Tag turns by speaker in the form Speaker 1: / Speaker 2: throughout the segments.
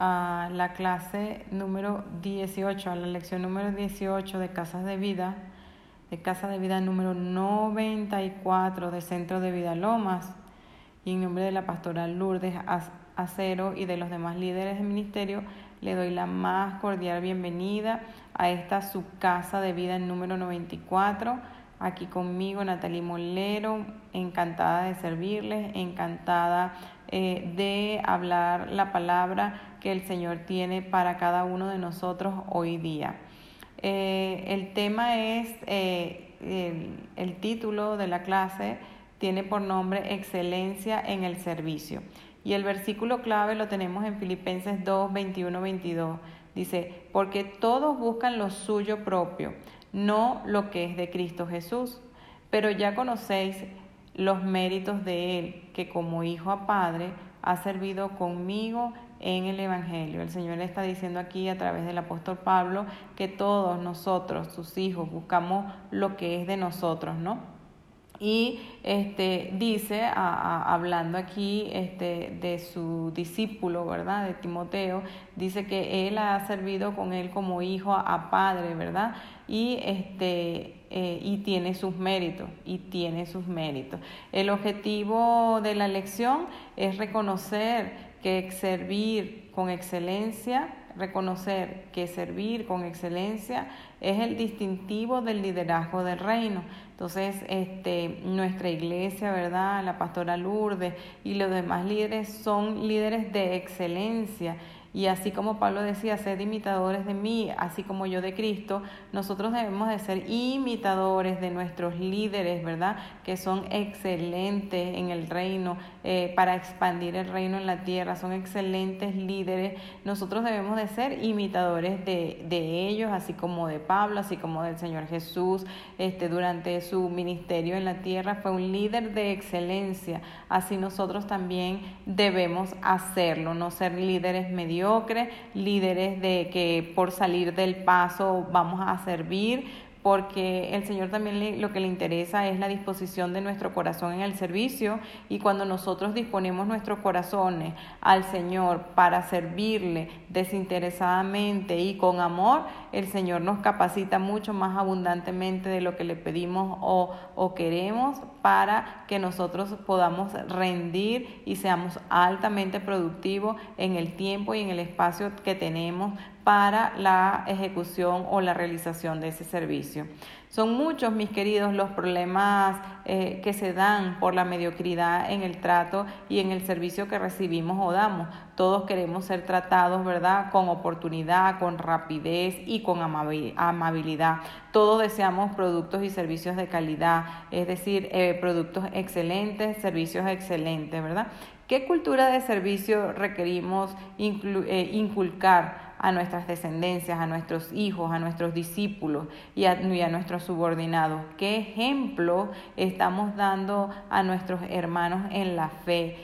Speaker 1: a la clase número 18, a la lección número 18 de Casas de Vida, de Casa de Vida número 94 de Centro de Vida Lomas. Y en nombre de la pastora Lourdes Acero y de los demás líderes del ministerio, le doy la más cordial bienvenida a esta su Casa de Vida número 94 aquí conmigo Natalie Molero, encantada de servirles, encantada eh, de hablar la palabra el Señor tiene para cada uno de nosotros hoy día. Eh, el tema es, eh, el, el título de la clase tiene por nombre Excelencia en el Servicio. Y el versículo clave lo tenemos en Filipenses 2, 21, 22. Dice, porque todos buscan lo suyo propio no lo que es de Cristo Jesús. Pero ya conocéis los méritos de Él, que como hijo a Padre ha servido conmigo en el Evangelio. El Señor está diciendo aquí a través del apóstol Pablo que todos nosotros, sus hijos, buscamos lo que es de nosotros, ¿no? Y este, dice, hablando aquí este, de su discípulo, ¿verdad? De Timoteo, dice que él ha servido con él como hijo a padre, ¿verdad? Y, este, eh, y tiene sus méritos, y tiene sus méritos. El objetivo de la lección es reconocer que servir con excelencia reconocer que servir con excelencia es el distintivo del liderazgo del reino. Entonces, este, nuestra iglesia, ¿verdad? La pastora Lourdes y los demás líderes son líderes de excelencia y así como Pablo decía, sed imitadores de mí, así como yo de Cristo, nosotros debemos de ser imitadores de nuestros líderes, ¿verdad? Que son excelentes en el reino, eh, para expandir el reino en la tierra, son excelentes líderes. Nosotros debemos de ser imitadores de, de ellos, así como de Pablo, así como del Señor Jesús. Este, durante su ministerio en la tierra fue un líder de excelencia. Así nosotros también debemos hacerlo, no ser líderes mediocres líderes de que por salir del paso vamos a servir, porque el Señor también lo que le interesa es la disposición de nuestro corazón en el servicio y cuando nosotros disponemos nuestros corazones al Señor para servirle desinteresadamente y con amor, el Señor nos capacita mucho más abundantemente de lo que le pedimos o, o queremos para que nosotros podamos rendir y seamos altamente productivos en el tiempo y en el espacio que tenemos para la ejecución o la realización de ese servicio. Son muchos, mis queridos, los problemas eh, que se dan por la mediocridad en el trato y en el servicio que recibimos o damos. Todos queremos ser tratados, ¿verdad? Con oportunidad, con rapidez y con amabilidad. Todos deseamos productos y servicios de calidad, es decir, eh, productos excelentes, servicios excelentes, ¿verdad? ¿Qué cultura de servicio requerimos eh, inculcar? A nuestras descendencias, a nuestros hijos, a nuestros discípulos y a, nuestros subordinados. ¿Qué ejemplo estamos dando a nuestros hermanos en la fe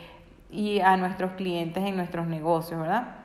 Speaker 1: y a nuestros clientes en nuestros negocios, verdad?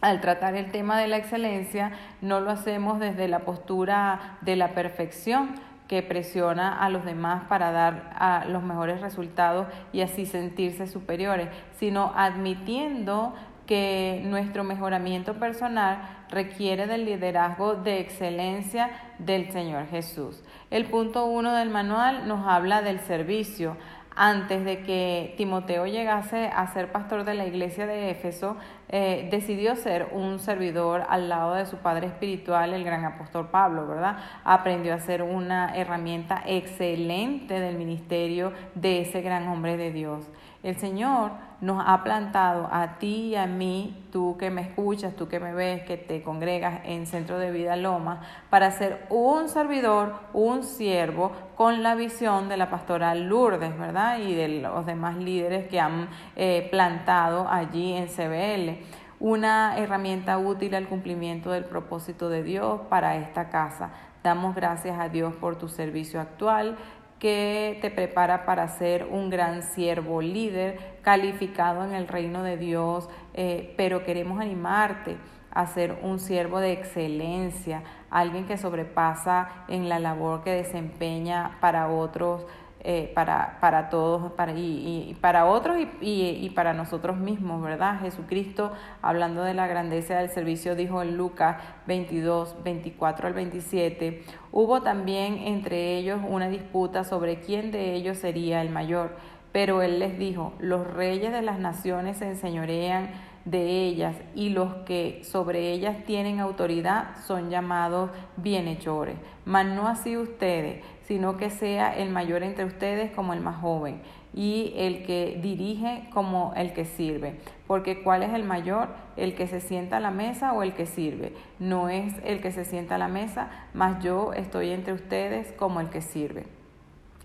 Speaker 1: al tratar el tema de la excelencia, no lo hacemos desde la postura de la perfección que presiona a los demás para dar a los mejores resultados y así sentirse superiores, sino admitiendo que nuestro mejoramiento personal requiere del liderazgo de excelencia del Señor Jesús. El punto uno del manual nos habla del servicio. Antes de que Timoteo llegase a ser pastor de la iglesia de Éfeso, eh, decidió ser un servidor al lado de su padre espiritual, el gran apóstol Pablo, ¿verdad? Aprendió a ser una herramienta excelente del ministerio de ese gran hombre de Dios. El Señor nos ha plantado a ti y a mí, tú que me escuchas, tú que me ves, que te congregas en Centro de Vida Loma, para ser un servidor, un siervo con la visión de la pastora Lourdes, ¿verdad? Y de los demás líderes que han eh, plantado allí en CBL. Una herramienta útil al cumplimiento del propósito de Dios para esta casa. Damos gracias a Dios por tu servicio actual que te prepara para ser un gran siervo líder calificado en el reino de Dios, eh, pero queremos animarte a ser un siervo de excelencia, alguien que sobrepasa en la labor que desempeña para otros eh, para, para todos para, y, para otros y, y, para nosotros mismos, ¿verdad? Jesucristo, hablando de la grandeza del servicio, dijo en Lucas 22, 24 al 27, hubo también entre ellos una disputa sobre quién de ellos sería el mayor, pero él les dijo, los reyes de las naciones se enseñorean de ellas y los que sobre ellas tienen autoridad son llamados bienhechores. Mas no así ustedes, sino que sea el mayor entre ustedes como el más joven y el que dirige como el que sirve. Porque ¿cuál es el mayor? ¿El que se sienta a la mesa o el que sirve? No es el que se sienta a la mesa, mas yo estoy entre ustedes como el que sirve.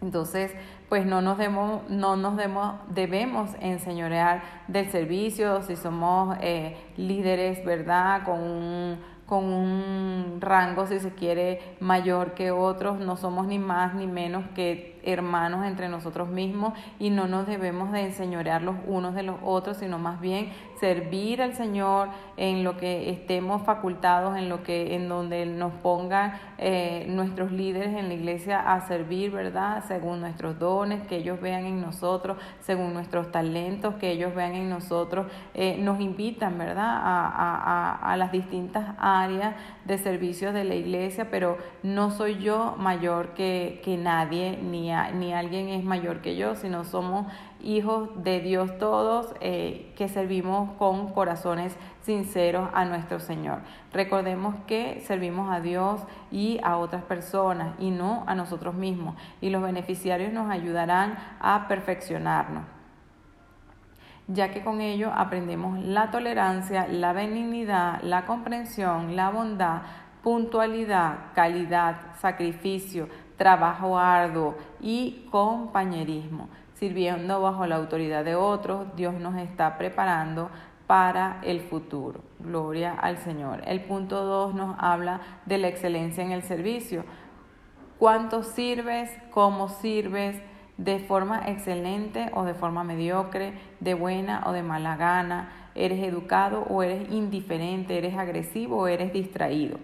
Speaker 1: Entonces, pues no nos, demos, no nos demos, debemos enseñorear del servicio, si somos eh, líderes, ¿verdad? Con un, con un rango, si se quiere, mayor que otros, no somos ni más ni menos que hermanos entre nosotros mismos y no nos debemos de enseñorear los unos de los otros, sino más bien servir al Señor en lo que estemos facultados, en lo que, en donde nos pongan eh, nuestros líderes en la iglesia a servir, ¿verdad? Según nuestros dones, que ellos vean en nosotros, según nuestros talentos, que ellos vean en nosotros, eh, nos invitan, ¿verdad? A, a, a las distintas áreas de servicios de la iglesia, pero no soy yo mayor que, que nadie, ni, ni alguien es mayor que yo, sino somos hijos de Dios todos eh, que servimos con corazones sinceros a nuestro Señor. Recordemos que servimos a Dios y a otras personas y no a nosotros mismos y los beneficiarios nos ayudarán a perfeccionarnos ya que con ello aprendemos la tolerancia, la benignidad, la comprensión, la bondad, puntualidad, calidad, sacrificio, trabajo arduo y compañerismo. Sirviendo bajo la autoridad de otros, Dios nos está preparando para el futuro. Gloria al Señor. El punto 2 nos habla de la excelencia en el servicio. ¿Cuánto sirves? ¿Cómo sirves? ¿De forma excelente o de forma mediocre? ¿De buena o de mala gana? ¿Eres educado o eres indiferente? ¿Eres agresivo o eres distraído?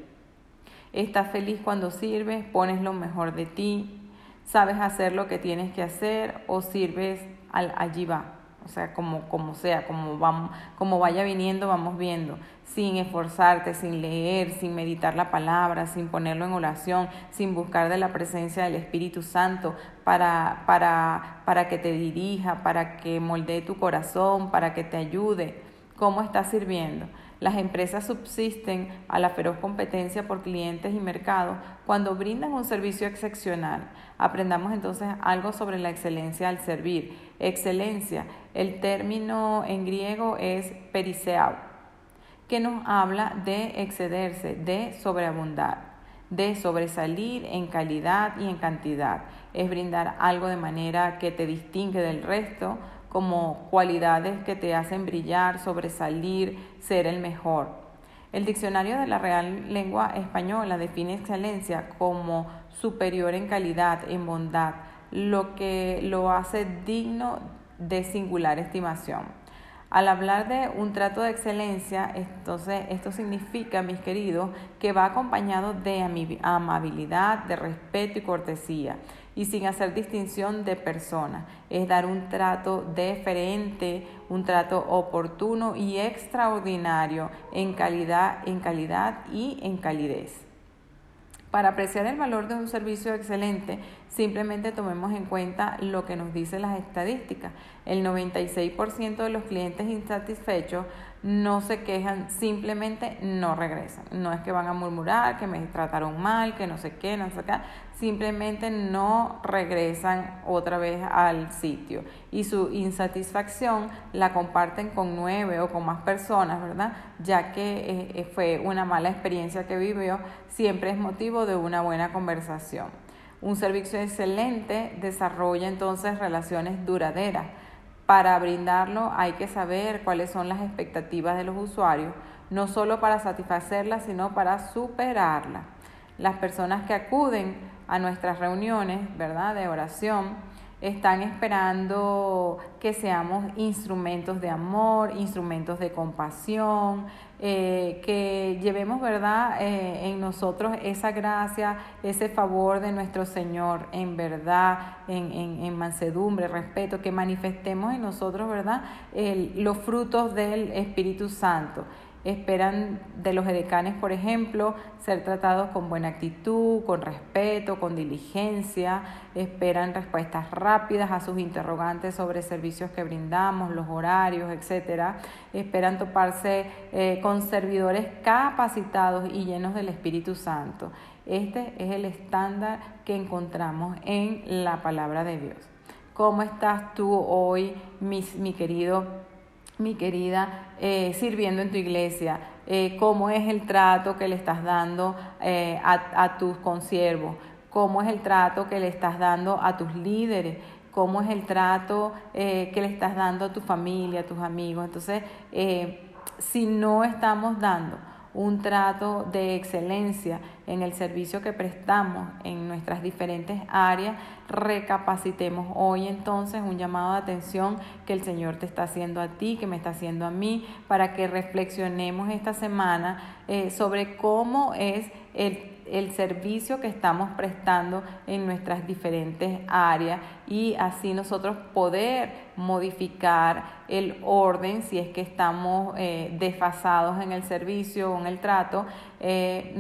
Speaker 1: Estás feliz cuando sirves, pones lo mejor de ti, sabes hacer lo que tienes que hacer o sirves al allí va. O sea, como, como sea, como, vamos, como vaya viniendo, vamos viendo, sin esforzarte, sin leer, sin meditar la palabra, sin ponerlo en oración, sin buscar de la presencia del Espíritu Santo para, para, para que te dirija, para que moldee tu corazón, para que te ayude. ¿Cómo estás sirviendo? Las empresas subsisten a la feroz competencia por clientes y mercados cuando brindan un servicio excepcional. Aprendamos entonces algo sobre la excelencia al servir. Excelencia, el término en griego es periseao, que nos habla de excederse, de sobreabundar, de sobresalir en calidad y en cantidad. Es brindar algo de manera que te distingue del resto, como cualidades que te hacen brillar, sobresalir, ser el mejor. El diccionario de la Real Lengua Española define excelencia como superior en calidad, en bondad, lo que lo hace digno de singular estimación. Al hablar de un trato de excelencia, entonces esto significa, mis queridos, que va acompañado de amabilidad, de respeto y cortesía y sin hacer distinción de persona. Es dar un trato deferente, un trato oportuno y extraordinario en calidad, en calidad y en calidez. Para apreciar el valor de un servicio excelente, simplemente tomemos en cuenta lo que nos dicen las estadísticas. El 96% de los clientes insatisfechos no se quejan, simplemente no regresan. No es que van a murmurar, que me trataron mal, que no sé qué, no sé qué, simplemente no regresan otra vez al sitio. Y su insatisfacción la comparten con nueve o con más personas, ¿verdad? Ya que eh, eh, fue una mala experiencia que vivió, siempre es motivo de una buena conversación. Un servicio excelente desarrolla entonces relaciones duraderas para brindarlo hay que saber cuáles son las expectativas de los usuarios, no solo para satisfacerlas, sino para superarlas. Las personas que acuden a nuestras reuniones, ¿verdad?, de oración, están esperando que seamos instrumentos de amor, instrumentos de compasión, eh, que llevemos, ¿verdad?, eh, en nosotros esa gracia, ese favor de nuestro Señor, en verdad, en, en, mansedumbre, respeto, que manifestemos en nosotros, ¿verdad?, los frutos del Espíritu Santo esperan de los edecanes, por ejemplo, ser tratados con buena actitud, con respeto, con diligencia, esperan respuestas rápidas a sus interrogantes sobre servicios que brindamos, los horarios, etc. Esperan toparse eh, con servidores capacitados y llenos del Espíritu Santo. Este es el estándar que encontramos en la palabra de Dios. ¿Cómo estás tú hoy, mi, mi querido mi querida, eh, sirviendo en tu iglesia, eh, cómo es el trato que le estás dando eh, a, a, tus consiervos, cómo es el trato que le estás dando a tus líderes, cómo es el trato que le estás dando a tu familia, a tus amigos. Entonces, si no estamos dando un trato de excelencia en el servicio que prestamos en nuestras diferentes áreas, recapacitemos hoy entonces un llamado de atención que el Señor te está haciendo a ti, que me está haciendo a mí, para que reflexionemos esta semana eh, sobre cómo es el el servicio que estamos prestando en nuestras diferentes áreas y así nosotros poder modificar el orden si es que estamos eh, desfasados en el servicio o en el trato, eh,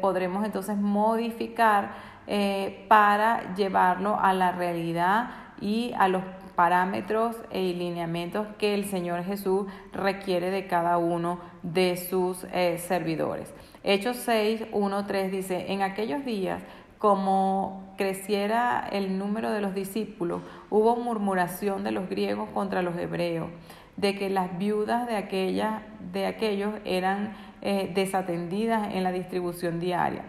Speaker 1: podremos entonces modificar eh, para llevarlo a la realidad y a los parámetros e lineamientos que el Señor Jesús requiere de cada uno de sus servidores. Hechos 6, 1, 3 dice, en aquellos días, como creciera el número de los discípulos, hubo murmuración de los griegos contra los hebreos, de que las viudas de, aquella, de aquellos eran eh, desatendidas en la distribución diaria.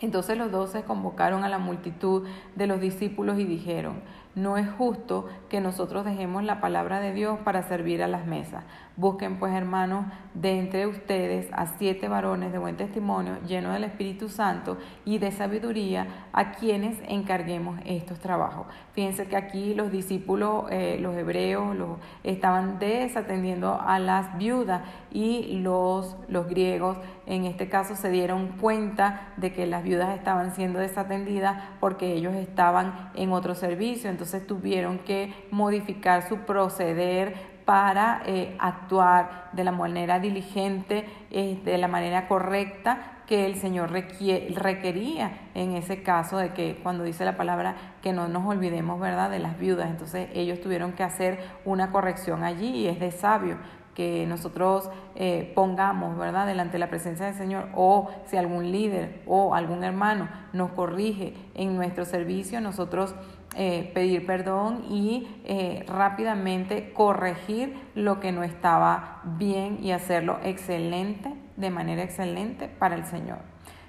Speaker 1: Entonces los doce convocaron a la multitud de los discípulos y dijeron, no es justo que nosotros dejemos la palabra de Dios para servir a las mesas. Busquen pues, hermanos, de entre ustedes a siete varones de buen testimonio, llenos del Espíritu Santo y de sabiduría, a quienes encarguemos estos trabajos. Fíjense que aquí los discípulos, eh, los hebreos, los, estaban desatendiendo a las viudas y los, los griegos, en este caso, se dieron cuenta de que las viudas estaban siendo desatendidas porque ellos estaban en otro servicio. Entonces tuvieron que modificar su proceder para eh, actuar de la manera diligente, eh, de la manera correcta que el Señor requería en ese caso de que cuando dice la palabra que no nos olvidemos, ¿verdad?, de las viudas. Entonces ellos tuvieron que hacer una corrección allí y es de sabio que nosotros eh, pongamos, ¿verdad?, delante de la presencia del Señor o si algún líder o algún hermano nos corrige en nuestro servicio, nosotros eh, pedir perdón y eh, rápidamente corregir lo que no estaba bien y hacerlo excelente, de manera excelente para el Señor.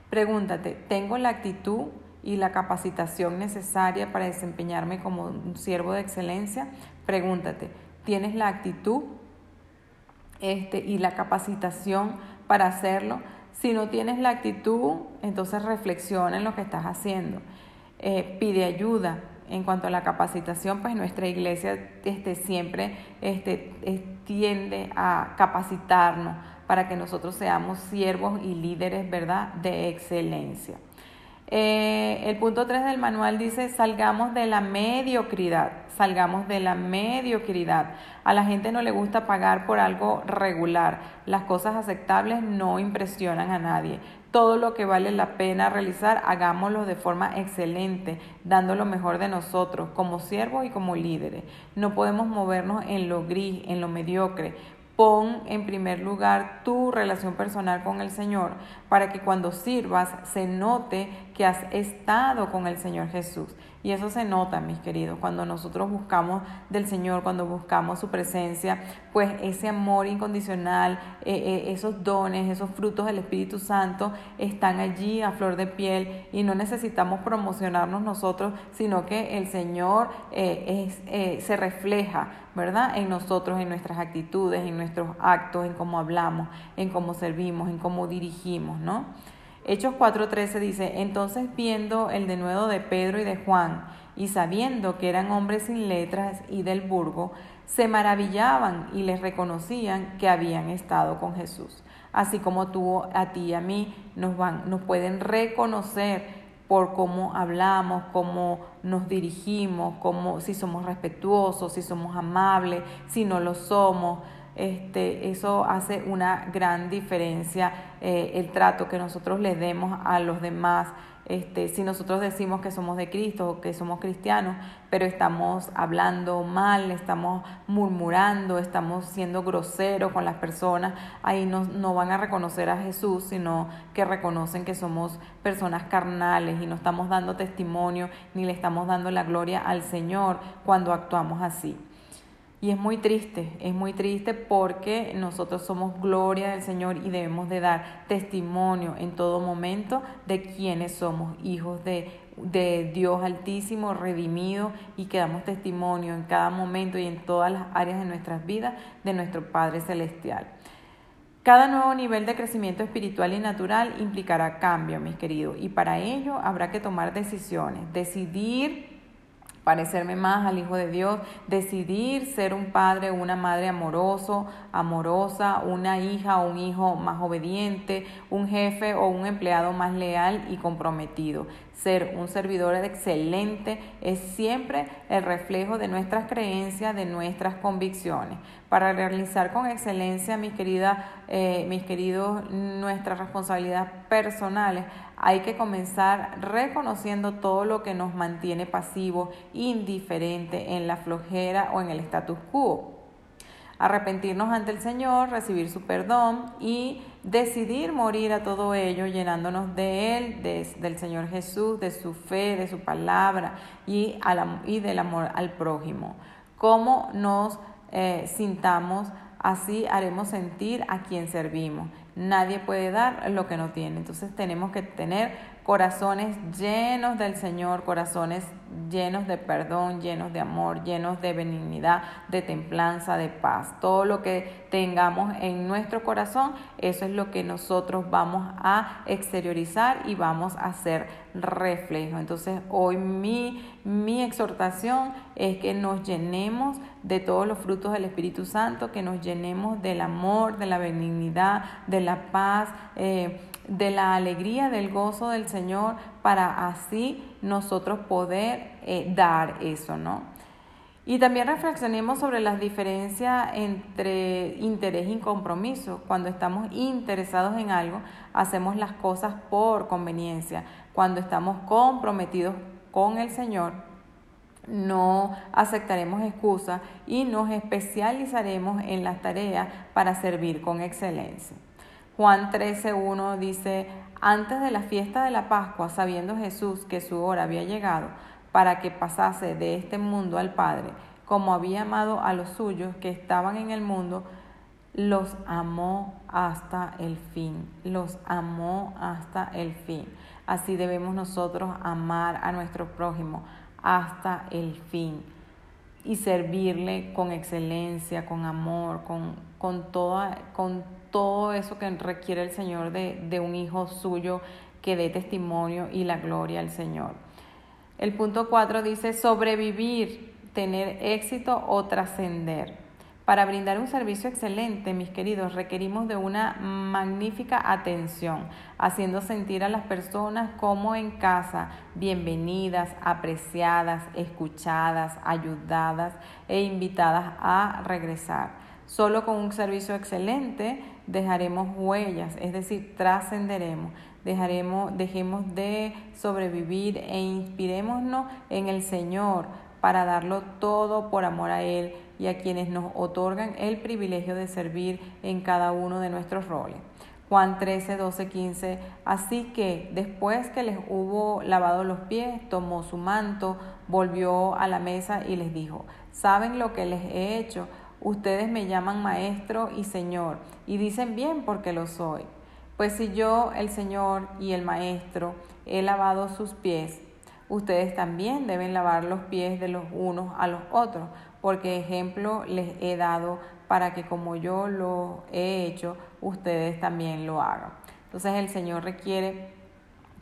Speaker 1: Pregúntate, ¿tengo la actitud y la capacitación necesaria para desempeñarme como un siervo de excelencia? Pregúntate, ¿tienes la actitud este, y la capacitación para hacerlo? Si no tienes la actitud, entonces reflexiona en lo que estás haciendo. Eh, pide ayuda, en cuanto a la capacitación, pues nuestra iglesia este, siempre este, tiende a capacitarnos para que nosotros seamos siervos y líderes, ¿verdad?, de excelencia. Eh, el punto 3 del manual dice, salgamos de la mediocridad, salgamos de la mediocridad. A la gente no le gusta pagar por algo regular. Las cosas aceptables no impresionan a nadie. Todo lo que vale la pena realizar, hagámoslo de forma excelente, dando lo mejor de nosotros, como siervos y como líderes. No podemos movernos en lo gris, en lo mediocre. Pon en primer lugar tu relación personal con el Señor para que cuando sirvas se note que has estado con el Señor Jesús. Y eso se nota, mis queridos, cuando nosotros buscamos del Señor, cuando buscamos su presencia, pues ese amor incondicional, eh, eh, esos dones, esos frutos del Espíritu Santo están allí a flor de piel y no necesitamos promocionarnos nosotros, sino que el Señor eh, se refleja, ¿verdad? En nosotros, en nuestras actitudes, en nuestros actos, en cómo hablamos, en cómo servimos, en cómo dirigimos, ¿no? Hechos 4:13 dice, entonces viendo el denuedo de Pedro y de Juan y sabiendo que eran hombres sin letras y del burgo, se maravillaban y les reconocían que habían estado con Jesús. Así como tú a ti y a mí nos, van, nos pueden reconocer por cómo hablamos, cómo nos dirigimos, cómo, si somos respetuosos, si somos amables, si no lo somos. Este, eso hace una gran diferencia eh, el trato que nosotros le demos a los demás este, si nosotros decimos que somos de Cristo o que somos cristianos, pero estamos hablando mal, estamos murmurando, estamos siendo groseros con las personas, ahí no, no van a reconocer a Jesús, sino que reconocen que somos personas carnales y no estamos dando testimonio ni le estamos dando la gloria al Señor cuando actuamos así. Y es muy triste, es muy triste porque nosotros somos gloria del Señor y debemos de dar testimonio en todo momento de quienes somos hijos de, de Dios altísimo, redimido y que damos testimonio en cada momento y en todas las áreas de nuestras vidas de nuestro Padre Celestial. Cada nuevo nivel de crecimiento espiritual y natural implicará cambio, mis queridos, y para ello habrá que tomar decisiones, decidir parecerme más al Hijo de Dios, decidir ser un padre o una madre amoroso, amorosa, una hija o un hijo más obediente, un jefe o un empleado más leal y comprometido. Ser un servidor excelente es siempre el reflejo de nuestras creencias, de nuestras convicciones. Para realizar con excelencia, mis, queridas, eh, mis queridos, nuestras responsabilidades personales, hay que comenzar reconociendo todo lo que nos mantiene pasivos, indiferente en la flojera o en el status quo. Arrepentirnos ante el Señor, recibir su perdón y decidir morir a todo ello llenándonos de Él, del Señor Jesús, de su fe, de su palabra y, del amor al prójimo. Cómo nos eh, sintamos, así haremos sentir a quien servimos. Nadie puede dar lo que no tiene. Entonces tenemos que tener corazones llenos del Señor, corazones llenos de perdón, llenos de amor, llenos de benignidad, de templanza, de paz. Todo lo que tengamos en nuestro corazón, eso es lo que nosotros vamos a exteriorizar y vamos a hacer reflejo. Entonces hoy mi, mi exhortación es que nos llenemos de todos los frutos del Espíritu Santo, que nos llenemos del amor, de la benignidad, de la paz. Eh, de la alegría, del gozo del Señor, para así nosotros poder eh, dar eso, ¿no? Y también reflexionemos sobre las diferencias entre interés y compromiso. Cuando estamos interesados en algo, hacemos las cosas por conveniencia. Cuando estamos comprometidos con el Señor, no aceptaremos excusas y nos especializaremos en las tareas para servir con excelencia. Juan 13.1 dice, antes de la fiesta de la Pascua, sabiendo Jesús que su hora había llegado para que pasase de este mundo al Padre, como había amado a los suyos que estaban en el mundo, los amó hasta el fin, los amó hasta el fin. Así debemos nosotros amar a nuestro prójimo hasta el fin y servirle con excelencia, con amor, con, con, toda, con todo eso que requiere el Señor de, de un hijo suyo que dé testimonio y la gloria al Señor. El punto 4 dice sobrevivir, tener éxito o trascender. Para brindar un servicio excelente, mis queridos, requerimos de una magnífica atención, haciendo sentir a las personas como en casa, bienvenidas, apreciadas, escuchadas, ayudadas e invitadas a regresar. Solo con un servicio excelente dejaremos huellas, es decir, trascenderemos, dejaremos, dejemos de sobrevivir e inspirémonos en el Señor para darlo todo por amor a Él y a quienes nos otorgan el privilegio de servir en cada uno de nuestros roles. Juan 13, 12, 15. Así que después que les hubo lavado los pies, tomó su manto, volvió a la mesa y les dijo, ¿saben lo que les he hecho? Ustedes me llaman maestro y señor y dicen bien porque lo soy. Pues si yo, el Señor y el Maestro, he lavado sus pies, ustedes también deben lavar los pies de los unos a los otros, porque ejemplo les he dado para que como yo lo he hecho, ustedes también lo hagan. Entonces el Señor requiere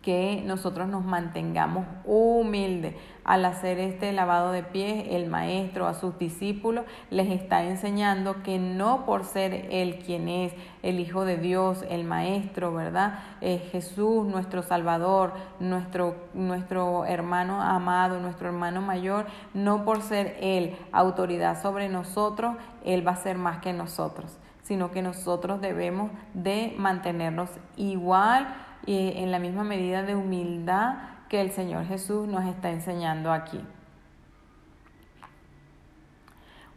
Speaker 1: que nosotros nos mantengamos humildes. Al hacer este lavado de pies, el maestro a sus discípulos les está enseñando que no por ser él quien es el Hijo de Dios, el maestro, ¿verdad? Jesús, nuestro Salvador, nuestro, nuestro hermano amado, nuestro hermano mayor, no por ser él autoridad sobre nosotros, él va a ser más que nosotros, sino que nosotros debemos de mantenernos igual y en la misma medida de humildad que el Señor Jesús nos está enseñando aquí.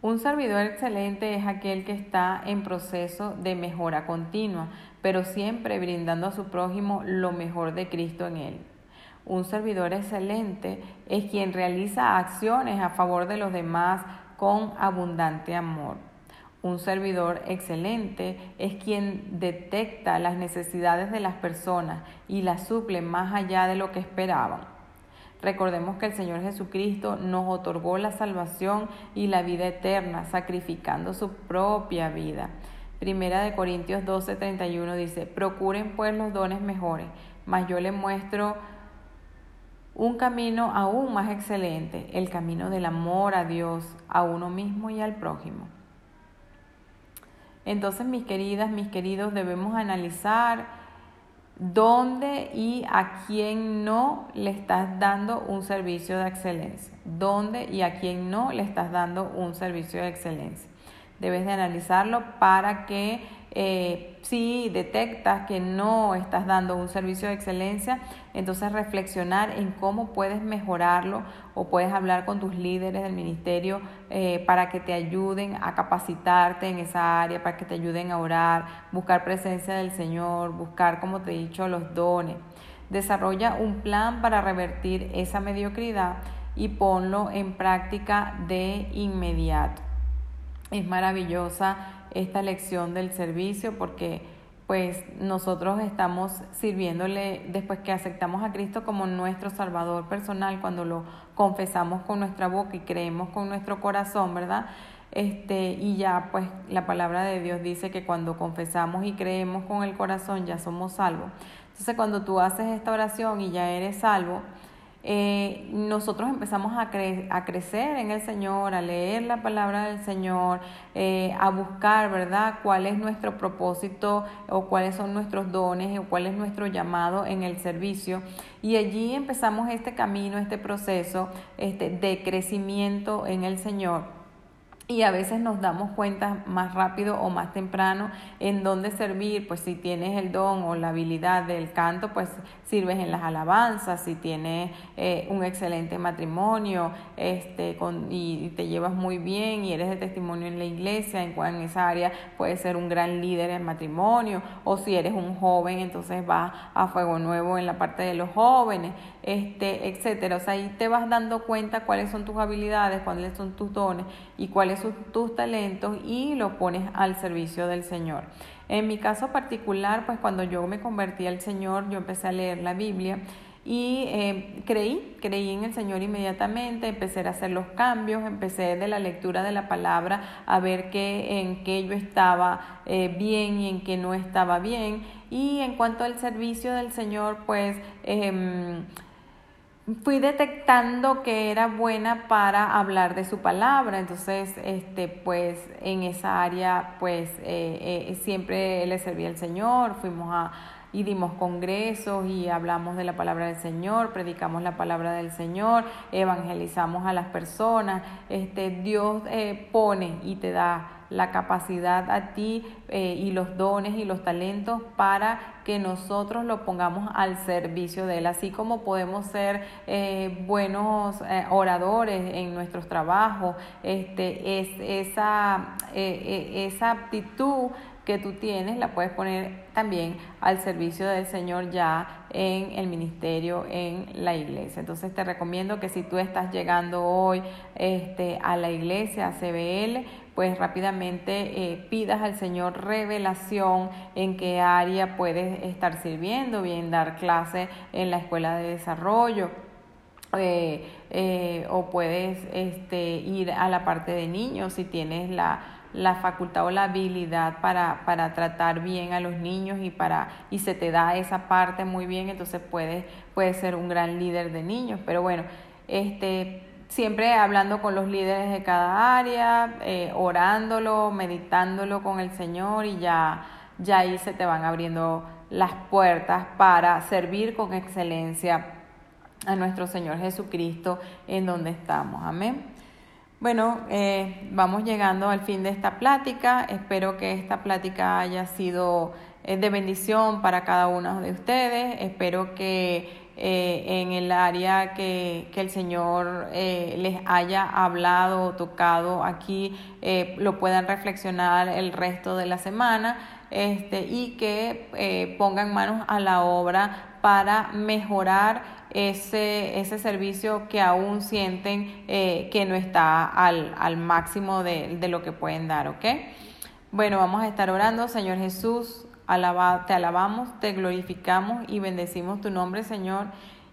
Speaker 1: Un servidor excelente es aquel que está en proceso de mejora continua, pero siempre brindando a su prójimo lo mejor de Cristo en él. Un servidor excelente es quien realiza acciones a favor de los demás con abundante amor. Un servidor excelente es quien detecta las necesidades de las personas y las suple más allá de lo que esperaban. Recordemos que el Señor Jesucristo nos otorgó la salvación y la vida eterna, sacrificando su propia vida. Primera de Corintios 12, 31 dice, procuren pues los dones mejores, mas yo les muestro un camino aún más excelente, el camino del amor a Dios, a uno mismo y al prójimo. Entonces, mis queridas, mis queridos, debemos analizar dónde y a quién no le estás dando un servicio de excelencia. Dónde y a quién no le estás dando un servicio de excelencia. Debes de analizarlo para que eh, si detectas que no estás dando un servicio de excelencia, entonces reflexionar en cómo puedes mejorarlo o puedes hablar con tus líderes del ministerio eh, para que te ayuden a capacitarte en esa área, para que te ayuden a orar, buscar presencia del Señor, buscar, como te he dicho, los dones. Desarrolla un plan para revertir esa mediocridad y ponlo en práctica de inmediato. Es maravillosa esta lección del servicio porque pues nosotros estamos sirviéndole después que aceptamos a Cristo como nuestro Salvador personal, cuando lo confesamos con nuestra boca y creemos con nuestro corazón, ¿verdad? Este, y ya pues la palabra de Dios dice que cuando confesamos y creemos con el corazón ya somos salvos. Entonces cuando tú haces esta oración y ya eres salvo, eh, nosotros empezamos a, a, crecer en el Señor, a leer la palabra del Señor, eh, a buscar, ¿verdad?, cuál es nuestro propósito o cuáles son nuestros dones o cuál es nuestro llamado en el servicio. Y allí empezamos este camino, este proceso este, de crecimiento en el Señor y a veces nos damos cuenta más rápido o más temprano en dónde servir, pues si tienes el don o la habilidad del canto, pues sirves en las alabanzas, si tienes eh, un excelente matrimonio este, con, y, te llevas muy bien y eres de testimonio en la iglesia, en, en esa área puedes ser un gran líder en matrimonio, o si eres un joven, entonces vas a fuego nuevo en la parte de los jóvenes, este, etcétera. O sea, ahí te vas dando cuenta cuáles son tus habilidades, cuáles son tus dones y cuáles tus talentos y lo pones al servicio del Señor. En mi caso particular, pues cuando yo me convertí al Señor, yo empecé a leer la Biblia y eh, creí, creí en el Señor inmediatamente, empecé a hacer los cambios, empecé de la lectura de la palabra a ver qué, en qué yo estaba eh, bien y en qué no estaba bien. Y en cuanto al servicio del Señor, pues... Eh, fui detectando que era buena para hablar de su palabra, entonces, este, pues, en esa área, pues, eh, eh, siempre le servía al Señor, fuimos a, y dimos congresos y hablamos de la palabra del Señor, predicamos la palabra del Señor, evangelizamos a las personas, este, Dios eh, pone y te da la capacidad a ti eh, y los dones y los talentos para que nosotros lo pongamos al servicio de Él. Así como podemos ser eh, buenos eh, oradores en nuestros trabajos, este, es, esa, esa aptitud que tú tienes la puedes poner también al servicio del Señor ya en el ministerio, en la iglesia. Entonces te recomiendo que si tú estás llegando hoy este, a la iglesia, a CBL, pues rápidamente eh, pidas al Señor revelación en qué área puedes estar sirviendo, bien dar clase en la escuela de desarrollo. Eh, eh, o puedes este, ir a la parte de niños si tienes la, la facultad o la habilidad para, para tratar bien a los niños y, para, y se te da esa parte muy bien, entonces puedes, puedes ser un gran líder de niños. Pero bueno, este, siempre hablando con los líderes de cada área, eh, orándolo, meditándolo con el Señor y ya, ya ahí se te van abriendo las puertas para servir con excelencia a nuestro Señor Jesucristo en donde estamos. Amén. Bueno, eh, vamos llegando al fin de esta plática. Espero que esta plática haya sido eh, de bendición para cada uno de ustedes. Espero que eh, en el área que, que el Señor les haya hablado o tocado aquí lo puedan reflexionar el resto de la semana este, y que pongan manos a la obra para mejorar ese, ese servicio que aún sienten eh, que no está al, al máximo de, de, lo que pueden dar, ¿ok? Bueno, vamos a estar orando, Señor Jesús, te alabamos, te glorificamos y bendecimos tu nombre, Señor.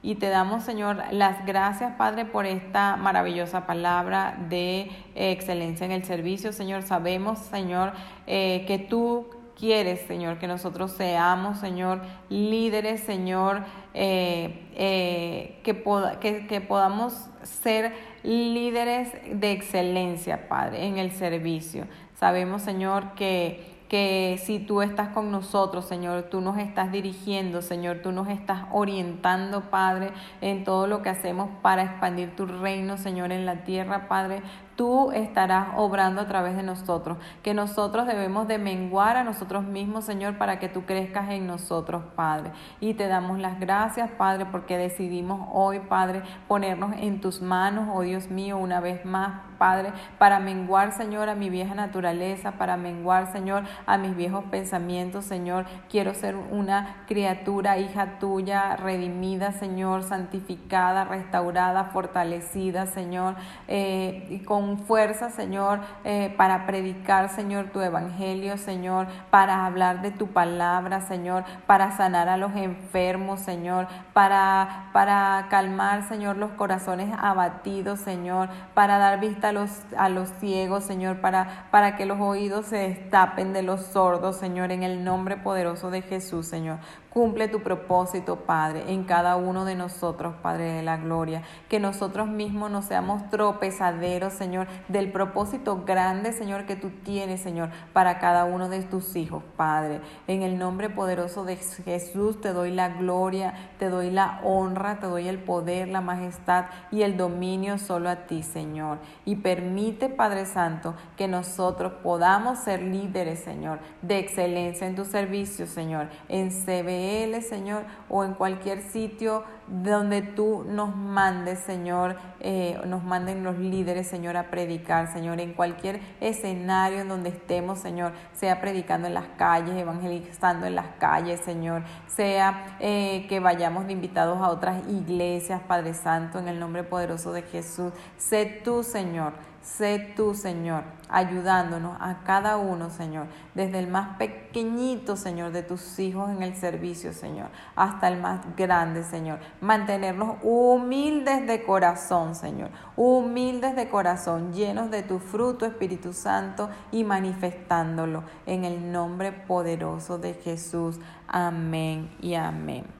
Speaker 1: Y te damos, Señor, las gracias, Padre, por esta maravillosa palabra de eh, excelencia en el servicio. Señor, sabemos, Señor, eh, que tú quieres, Señor, que nosotros seamos, Señor, líderes, Señor, eh, que, que podamos ser líderes de excelencia, Padre, en el servicio. Sabemos, Señor, que que si tú estás con nosotros, Señor, tú nos estás dirigiendo, Señor, tú nos estás orientando, Padre, en todo lo que hacemos para expandir tu reino, Señor, en la tierra, Padre tú estarás obrando a través de nosotros, que nosotros debemos de menguar a nosotros mismos, Señor, para que tú crezcas en nosotros, Padre. Y te damos las gracias, Padre, porque decidimos hoy, Padre, ponernos en tus manos, oh Dios mío, una vez más, Padre, para menguar, Señor, a mi vieja naturaleza, para menguar, Señor, a mis viejos pensamientos, Señor. Quiero ser una criatura, hija tuya, redimida, Señor, santificada, restaurada, fortalecida, Señor, eh, con fuerza, Señor, eh, para predicar, Señor, tu evangelio, Señor, para hablar de tu palabra, Señor, para sanar a los enfermos, Señor, para, para calmar, Señor, los corazones abatidos, Señor, para dar vista a los, a los ciegos, Señor, para, para que los oídos se destapen de los sordos, Señor, en el nombre poderoso de Jesús, Señor. Cumple tu propósito, Padre, en cada uno de nosotros, Padre de la Gloria. Que nosotros mismos no seamos tropezaderos, Señor, del propósito grande, Señor, que tú tienes, Señor, para cada uno de tus hijos, Padre. En el nombre poderoso de Jesús te doy la gloria, te doy la honra, te doy el poder, la majestad y el dominio solo a ti, Señor. Y permite, Padre Santo, que nosotros podamos ser líderes, Señor, de excelencia en tu servicio, Señor, en CBE Señor, o en cualquier sitio donde tú nos mandes, Señor, eh, nos manden los líderes, Señor, a predicar, Señor, en cualquier escenario en donde estemos, Señor, sea predicando en las calles, evangelizando en las calles, Señor, sea eh, que vayamos de invitados a otras iglesias, Padre Santo, en el nombre poderoso de Jesús. Sé tú, Señor Sé tú, Señor, ayudándonos a cada uno, Señor, desde el más pequeñito, Señor, de tus hijos en el servicio, Señor, hasta el más grande, Señor. Mantenernos humildes de corazón, Señor, humildes de corazón, llenos de tu fruto, Espíritu Santo, y manifestándolo en el nombre poderoso de Jesús. Amén y amén.